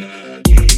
You.